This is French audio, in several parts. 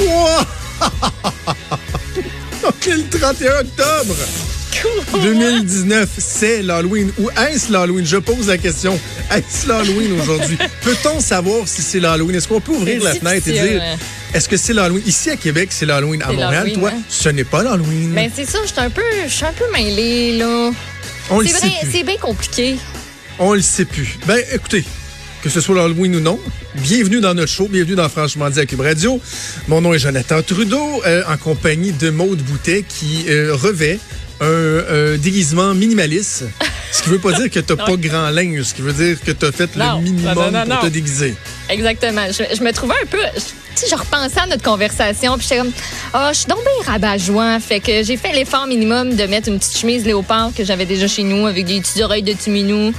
Wow! OK, le 31 octobre 2019, c'est l'Halloween. Ou est-ce l'Halloween? Je pose la question. Est-ce l'Halloween aujourd'hui? Peut-on savoir si c'est l'Halloween? Est-ce qu'on peut ouvrir la fenêtre et dire, ouais. est-ce que c'est l'Halloween? Ici à Québec, c'est l'Halloween. À Montréal, toi, ouais. ce n'est pas l'Halloween. Ben, c'est ça, je suis un peu, je suis un peu mêlée, là. On le sait c'est bien compliqué. On le sait plus. Ben, écoutez, que ce soit l'Halloween ou non, bienvenue dans notre show, bienvenue dans Franchement dit à Cube Radio. Mon nom est Jonathan Trudeau, euh, en compagnie de Maude Boutet, qui euh, revêt un euh, déguisement minimaliste. Ce qui veut pas dire que t'as pas grand linge, ce qui veut dire que t'as fait Non, le minimum non, non, pour te déguiser. Exactement. Je, je me trouvais un peu. je- Tu sais, je repensais à notre conversation, puis j'étais comme, ah, je suis donc bien rabat-joie. Fait que j'ai fait l'effort minimum de mettre une petite chemise léopard que j'avais déjà chez nous avec des petites oreilles de tuminou.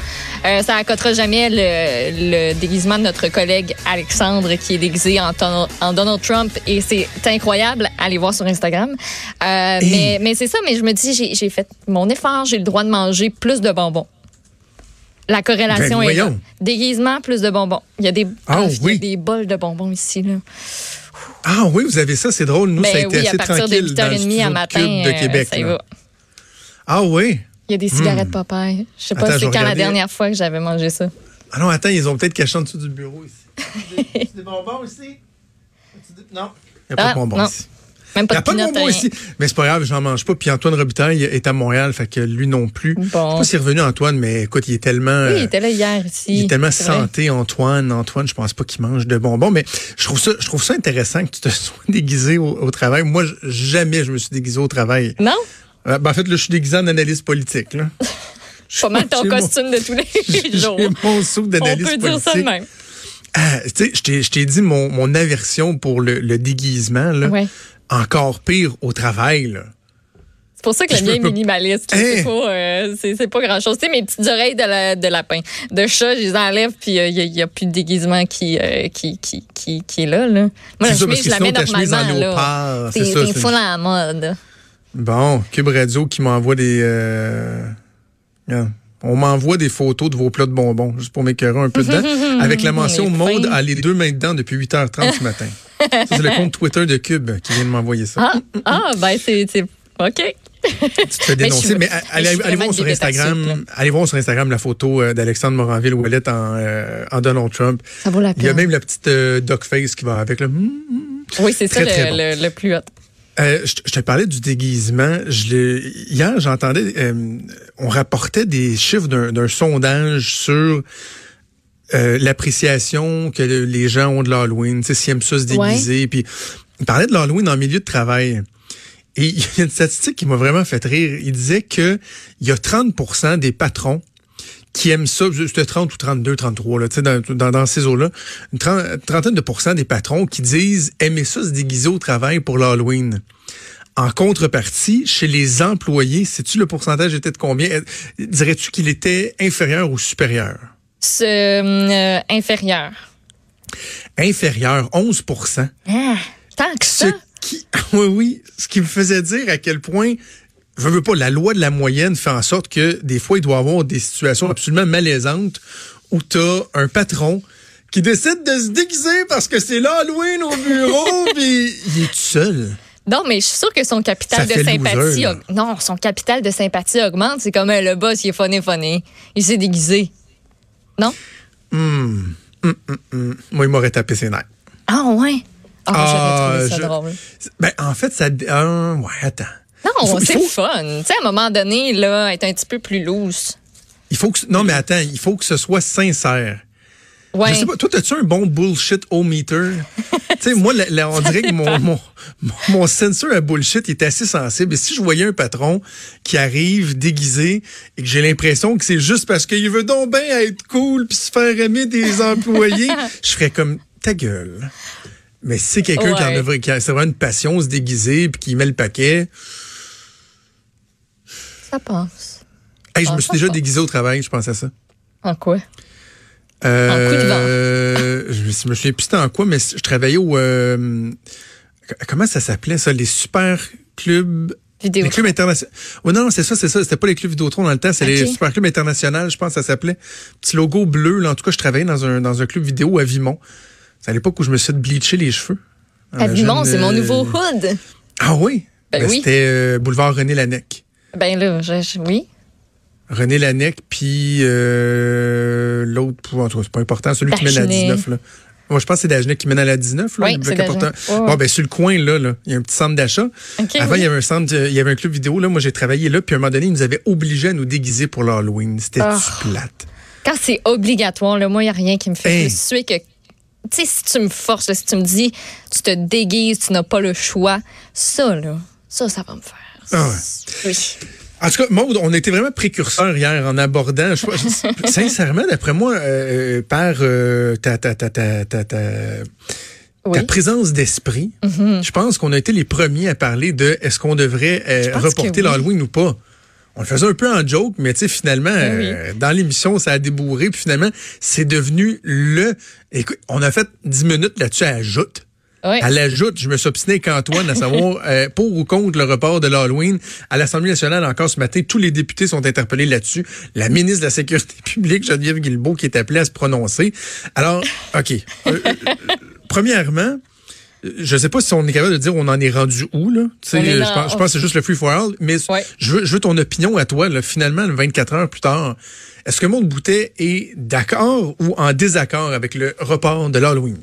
Euh, ça accotera jamais le, le déguisement de notre collègue Alexandre qui est déguisé en, ton- en Donald Trump et c'est incroyable. Allez voir sur Instagram. Euh, mais mais c'est ça. Mais je me dis, j'ai fait mon effort. J'ai le droit de manger plus de bonbons. La corrélation Ben, est là. Déguisement, plus de bonbons. Il y a des, Ah, il y a oui. des bols de bonbons ici. Là. Ah oui, vous avez ça, c'est drôle. Nous, Ben ça a été oui, à partir de tranquille le 8h30 studio à de matin, de euh, ça y va. Ah oui? Il y a des cigarettes Popeye. Je sais pas c'est quand la dernière fois que j'avais mangé ça. Ah non, attends, ils ont peut-être caché en dessous du bureau ici. des, des bonbons aussi? Non. Il n'y a pas Ah, de bonbons non. ici. Même pas n'y a de pas de bonbons ici. Mais c'est pas grave, j'en mange pas. Puis Antoine Robitaille est à Montréal, fait que lui non plus. Je sais Bon. pas s'il est revenu Antoine, mais écoute, il est tellement. Oui, il était là hier ici. il est tellement vrai. santé, Antoine. Antoine, je pense pas qu'il mange de bonbons, mais je trouve ça, je trouve ça intéressant que tu te sois déguisé au, au travail. Moi, jamais je me suis déguisé au travail. Non? Euh, ben, en fait, là, je suis déguisé en analyste politique. Là. Pas mal ton mon- costume de tous les jours. Mon sou On d'analyste peut politique. dire ça de même. Ah, tu sais, je t'ai- je t'ai dit mon, mon aversion pour le, le déguisement, là. Ouais. Encore pire au travail, là. C'est pour ça que le mien est minimaliste. Hein? C'est pas, euh, c'est- c'est pas grand-chose. Tu sais, mes petites oreilles de, la- de lapin, de chat, je les enlève, puis il n'y a, plus de déguisement qui, euh, qui, qui, qui, qui est là. là. Moi, la chemise, je la mets normalement. là. C'est c'est ça, c'est full mode. Bon, Cube Radio qui m'envoie des... euh, On m'envoie des photos de vos plats de bonbons, juste pour m'écœurer un peu dedans, avec la mention Maude a les deux mains dedans depuis 8h30 ce matin. C'est le compte Twitter de Cube qui vient de m'envoyer ça. Ah, ah ben c'est... OK. tu te fais dénoncer. Mais, allez, voir sur Instagram, allez voir sur Instagram la photo euh, d'Alexandre Moranville-Ouellet en, euh, en Donald Trump. Ça vaut la Il y a peine. même la petite euh, duck face qui va avec. Là. Hum, hum. Oui, c'est ça Très, le, très bon. le, le plus hot. Euh, je, je te parlais du déguisement. Je hier, j'entendais, euh, on rapportait des chiffres d'un sondage sur euh, l'appréciation que le- les gens ont de l'Halloween, tu sais, s'ils aiment ça se déguiser. Puis, il parlait de l'Halloween en milieu de travail. Et il y a une statistique qui m'a vraiment fait rire. Il disait que il y a 30% des patrons qui aiment ça, c'était 30 ou 32, 33, là, tu sais, dans, dans, dans ces eaux-là, une tren- trentaine de pourcents des patrons qui disent aimer ça se déguiser au travail pour l'Halloween. En contrepartie, chez les employés, sais-tu le pourcentage était de combien? Euh, Dirais-tu qu'il était inférieur ou supérieur? Euh, inférieur. Inférieur, 11 Ah, tant que Ce ça. qui, oui, oui, ce qui me faisait dire à quel point, je veux pas, la loi de la moyenne fait en sorte que des fois, il doit y avoir des situations absolument malaisantes où tu as un patron qui décide de se déguiser parce que c'est l'Halloween au bureau, puis il est tout seul. Non, mais je suis sûre que son capital de sympathie... loser, non, son capital de sympathie augmente. C'est comme euh, le boss, il est funny, funny. Il s'est déguisé. Non? Hum, hum, hum, hum. Moi, il m'aurait tapé ses nerfs. Ah, ouais? Ah, Ah, j'aurais trouvé ça je- drôle. Ben, en fait, ça. ah, ouais, attends. Non, c'est faut- fun. Tu sais, à un moment donné, là, être un petit peu plus loose. Il faut que. Non, mais attends, il faut que ce soit sincère. Ouais. Je sais pas, toi, as-tu un bon bullshit au meter? tu sais, moi, là, là, on dirait que mon, mon, mon, sensor à bullshit est assez sensible. Et si je voyais un patron qui arrive déguisé et que j'ai l'impression que c'est juste parce qu'il veut donc bien être cool puis se faire aimer des employés, je ferais comme ta gueule. Mais si c'est quelqu'un qui en a qui a vraiment une passion, se déguiser, puis qui met le paquet. Ça passe. Hey, je Ah, me suis ça déjà déguisé au travail, je pense à ça. En quoi? Euh, coup de vent. euh, je me souviens plus en quoi, mais je travaillais au... euh, comment ça s'appelait ça? Les super clubs... Vidéo. Les clubs internationaux. Oh non, c'est ça, c'est ça. C'était pas les clubs Vidéotron dans le temps, c'est les super clubs internationaux, je pense que ça s'appelait. Petit logo bleu. Là. En tout cas, je travaillais dans un, dans un club vidéo à Vimont. C'est à l'époque où je me suis fait bleacher les cheveux. À Vimont, c'est mon euh, nouveau hood. Ah oui? Ben Ben, oui. C'était boulevard René Lanec. Ben là, je, je- oui. René Lanec, puis euh, l'autre, en tout cas, c'est pas important, celui qui mène à Dagenet. 19. Là. Moi, je pense que c'est Dagenet qui mène à la 19. Là, Oui, le bloc ouais. Bon, ben, sur le coin, là, là, il y a un petit centre d'achat. OK, Avant, oui. il y avait un centre, de- il y avait un club vidéo. Là, moi, j'ai travaillé là, puis à un moment donné, ils nous avaient obligés à nous déguiser pour l'Halloween. C'était Ah. plate? Quand c'est obligatoire, là, moi, il n'y a rien qui me fait Hey. plus suer que. Tu sais, si tu me forces, là, si tu me dis, tu te déguises, tu n'as pas le choix, ça, là, ça, ça va me faire. Ah ouais. Oui. En tout cas, Maud, on était vraiment précurseurs hier en abordant. je- je- sincèrement, d'après moi, euh, par euh, ta, ta, ta, ta, ta, ta- Oui. ta présence d'esprit, je pense qu'on a été les premiers à parler de est-ce qu'on devrait euh, reporter oui. l'Halloween ou pas. On le faisait un peu en joke, mais tu sais, finalement, oui. euh, dans l'émission, ça a débourré, puis finalement, c'est devenu le... Écoute, on a fait 10 minutes là-dessus à ajoute. Oui. À l'ajoute, je me suis obstiné avec Antoine à savoir euh, pour ou contre le report de l'Halloween. À l'Assemblée nationale, encore ce matin, tous les députés sont interpellés là-dessus. La ministre de la Sécurité publique, Geneviève Guilbeault, qui est appelée à se prononcer. Alors, OK. Euh, euh, premièrement, je sais pas si on est capable de dire on en est rendu où, là. Euh, dans- je, pense, je pense que c'est juste le free for all, mais Ouais. je, veux, je veux ton opinion à toi, là, finalement, 24 heures plus tard. Est-ce que Maud Boutet est d'accord ou en désaccord avec le report de l'Halloween?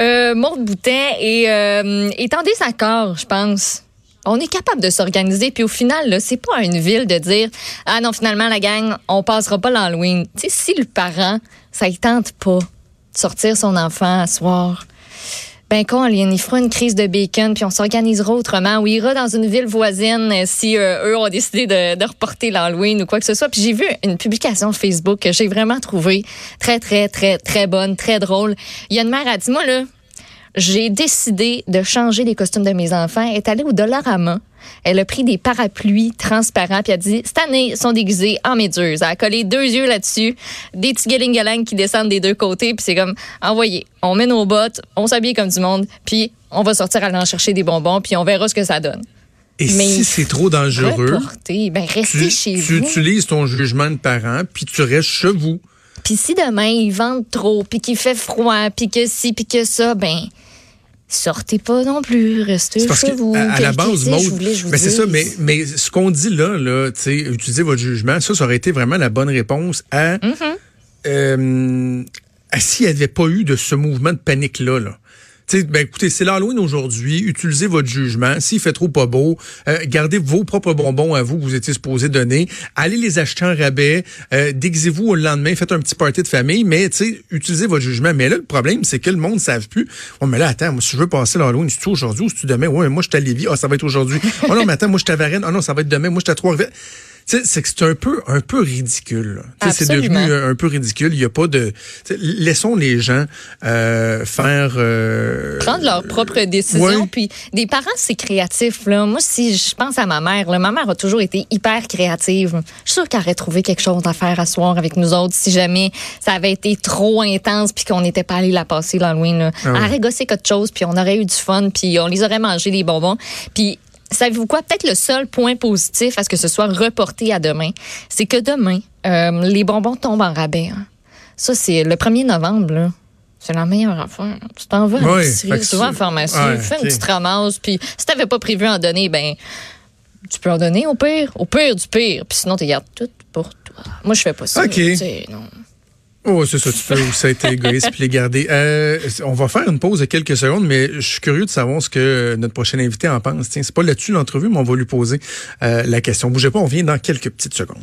Euh, Maude Boutin euh, je pense. On est capable de s'organiser, puis au final, c'est pas à une ville de dire Ah non, finalement, la gang, on passera pas l'Halloween. Tu sais, si le parent, ça ne tente pas de sortir son enfant à soir, ben qu'on il fera une crise de bacon, puis on s'organisera autrement, ou ira dans une ville voisine euh, si euh, eux ont décidé de, reporter l'Halloween ou quoi que ce soit. Puis j'ai vu une publication Facebook que j'ai vraiment trouvée très, très, très, très bonne, très drôle. Il y a une mère, elle dit, moi, là, j'ai décidé de changer les costumes de mes enfants. Elle est allée au Dollarama. Elle a pris des parapluies transparents puis elle a dit cette année ils sont déguisés en méduse. Elle a collé deux yeux là-dessus, des petits galing qui descendent des deux côtés puis c'est comme envoyez. On met nos bottes, on s'habille comme du monde puis on va sortir aller en chercher des bonbons puis on verra ce que ça donne. Et Mais si c'est trop dangereux, Reporter, ben restez tu, chez tu vous. utilises ton jugement de parent, puis tu restes chez vous. Puis si demain ils vendent trop, puis qu'il fait froid, puis que ci, puis que ça, ben sortez pas non plus, restez chez que vous. à, à la base, c'est, je Maud, voulais, je vous ben c'est ça, mais, mais ce qu'on dit là, là, tu sais, utiliser votre jugement, ça, ça aurait été vraiment la bonne réponse à, euh, à s'il n'y avait pas eu de ce mouvement de panique-là, là. Ben écoutez, c'est l'Halloween aujourd'hui. Utilisez votre jugement. S'il fait trop pas beau, euh, gardez vos propres bonbons à vous que vous étiez supposé donner. Allez les acheter en rabais. Euh, Déguisez-vous au lendemain. Faites un petit party de famille. Mais utilisez votre jugement. Mais là, le problème, c'est que le monde ne savent plus. Oh, mais là, attends, moi, si je veux passer l'Halloween, c'est-tu aujourd'hui ou c'est-tu demain? Ouais, moi, je suis à Lévis. Ah, ça va être aujourd'hui. oh non, mais attends, moi, je suis à Varennes. Ah non, ça va être demain. Moi, je suis à Trois-Rivières. C'est que c'est un peu, un peu ridicule. C'est devenu un, un peu ridicule. Il y a pas de. Laissons les gens euh, faire. euh, prendre leurs propres décisions. Ouais. Puis des parents, c'est créatif. Là. Moi, si je pense à ma mère, là, ma mère a toujours été hyper créative. Je suis sûre qu'elle aurait trouvé quelque chose à faire à soir avec nous autres si jamais ça avait été trop intense puis qu'on n'était pas allé la passer l'Halloween. Ah ouais. Elle aurait gossé quelque chose puis on aurait eu du fun puis on les aurait mangé des bonbons. Puis savez-vous quoi? Peut-être le seul point positif à ce que ce soit reporté à demain, c'est que demain, euh, les bonbons tombent en rabais. hein. Ça, c'est le 1er novembre. là. C'est la meilleure affaire. Tu t'en vas à que tu vas en pharmacie, Ouais, fais une petite ramasse, puis si t'avais pas prévu en donner, ben tu peux en donner au pire, au pire du pire, puis sinon tu gardes tout pour toi. Moi je fais pas ça. Ok. tu sais, non. Oh, c'est ça, tu peux aussi être égoïste puis les garder. Euh, on va faire une pause de quelques secondes, mais je suis curieux de savoir ce que notre prochain invité en pense. Tiens, c'est pas là-dessus l'entrevue, mais on va lui poser euh, la question. Bougez pas, on vient dans quelques petites secondes.